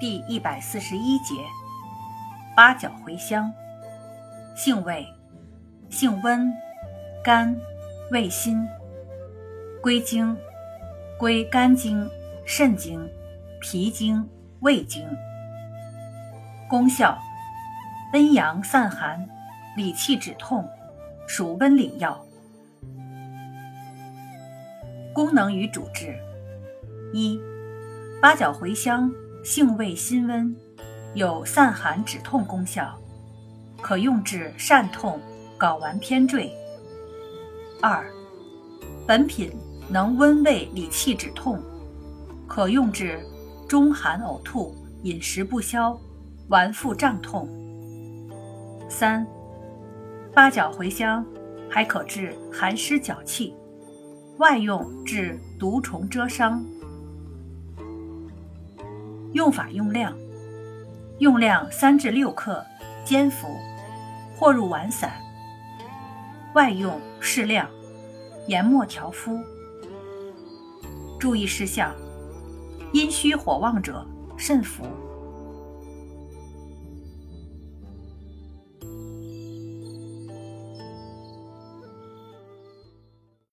第一百四十一节，八角茴香，性味，性温，甘，味辛，归经，归肝经、肾经、脾经、胃经。功效，温阳散寒，理气止痛，属温里药。功能与主治，一，八角茴香。性味辛温，有散寒止痛功效，可用治疝痛、睾丸偏坠。二，本品能温胃理气止痛，可用治中寒呕吐、饮食不消、脘腹胀痛。三，八角茴香还可治寒湿脚气，外用治毒虫蛰伤。用法用量：用量三至六克，煎服，或入丸散。外用适量，研末调敷。注意事项：阴虚火旺者慎服。